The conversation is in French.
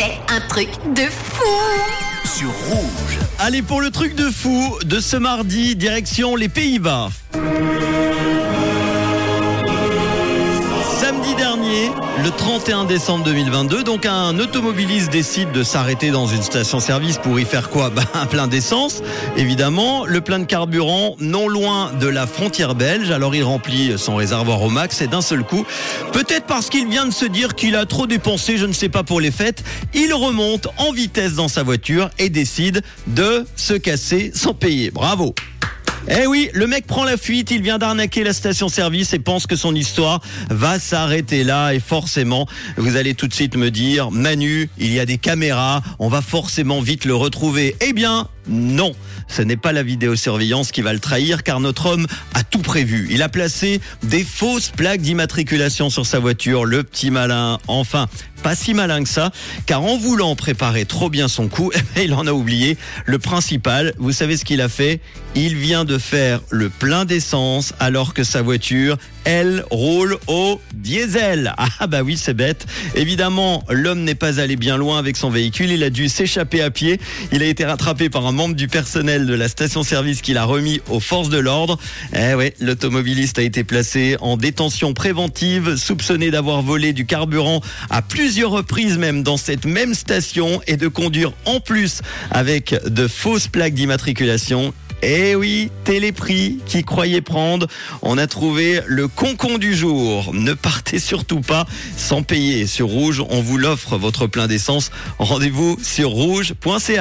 C'est un truc de fou sur Rouge. Allez pour le truc de fou de ce mardi, direction les Pays-Bas. Le 31 décembre 2022, donc un automobiliste décide de s'arrêter dans une station-service pour y faire quoi? Bah, Un plein d'essence, évidemment, le plein de carburant non loin de la frontière belge. Alors il remplit son réservoir au max et d'un seul coup, peut-être parce qu'il vient de se dire qu'il a trop dépensé, je ne sais pas pour les fêtes, il remonte en vitesse dans sa voiture et décide de se casser sans payer. Bravo eh oui, le mec prend la fuite, il vient d'arnaquer la station-service et pense que son histoire va s'arrêter là. Et forcément, vous allez tout de suite me dire, Manu, il y a des caméras, on va forcément vite le retrouver. Eh bien, non, ce n'est pas la vidéosurveillance qui va le trahir car notre homme a tout prévu. Il a placé des fausses plaques d'immatriculation sur sa voiture, le petit malin. Enfin, pas si malin que ça, car en voulant préparer trop bien son coup, il en a oublié le principal. Vous savez ce qu'il a fait? Il vient de faire le plein d'essence alors que sa voiture, elle, roule au diesel. Ah bah oui, c'est bête. Évidemment, l'homme n'est pas allé bien loin avec son véhicule, il a dû s'échapper à pied. Il a été rattrapé par un membre du personnel de la station-service qu'il a remis aux forces de l'ordre. Eh ouais, l'automobiliste a été placé en détention préventive, soupçonné d'avoir volé du carburant à plusieurs reprises même dans cette même station et de conduire en plus avec de fausses plaques d'immatriculation. Eh oui, Téléprix qui croyait prendre. On a trouvé le concon du jour. Ne partez surtout pas sans payer. Sur Rouge, on vous l'offre votre plein d'essence. Rendez-vous sur rouge.ca.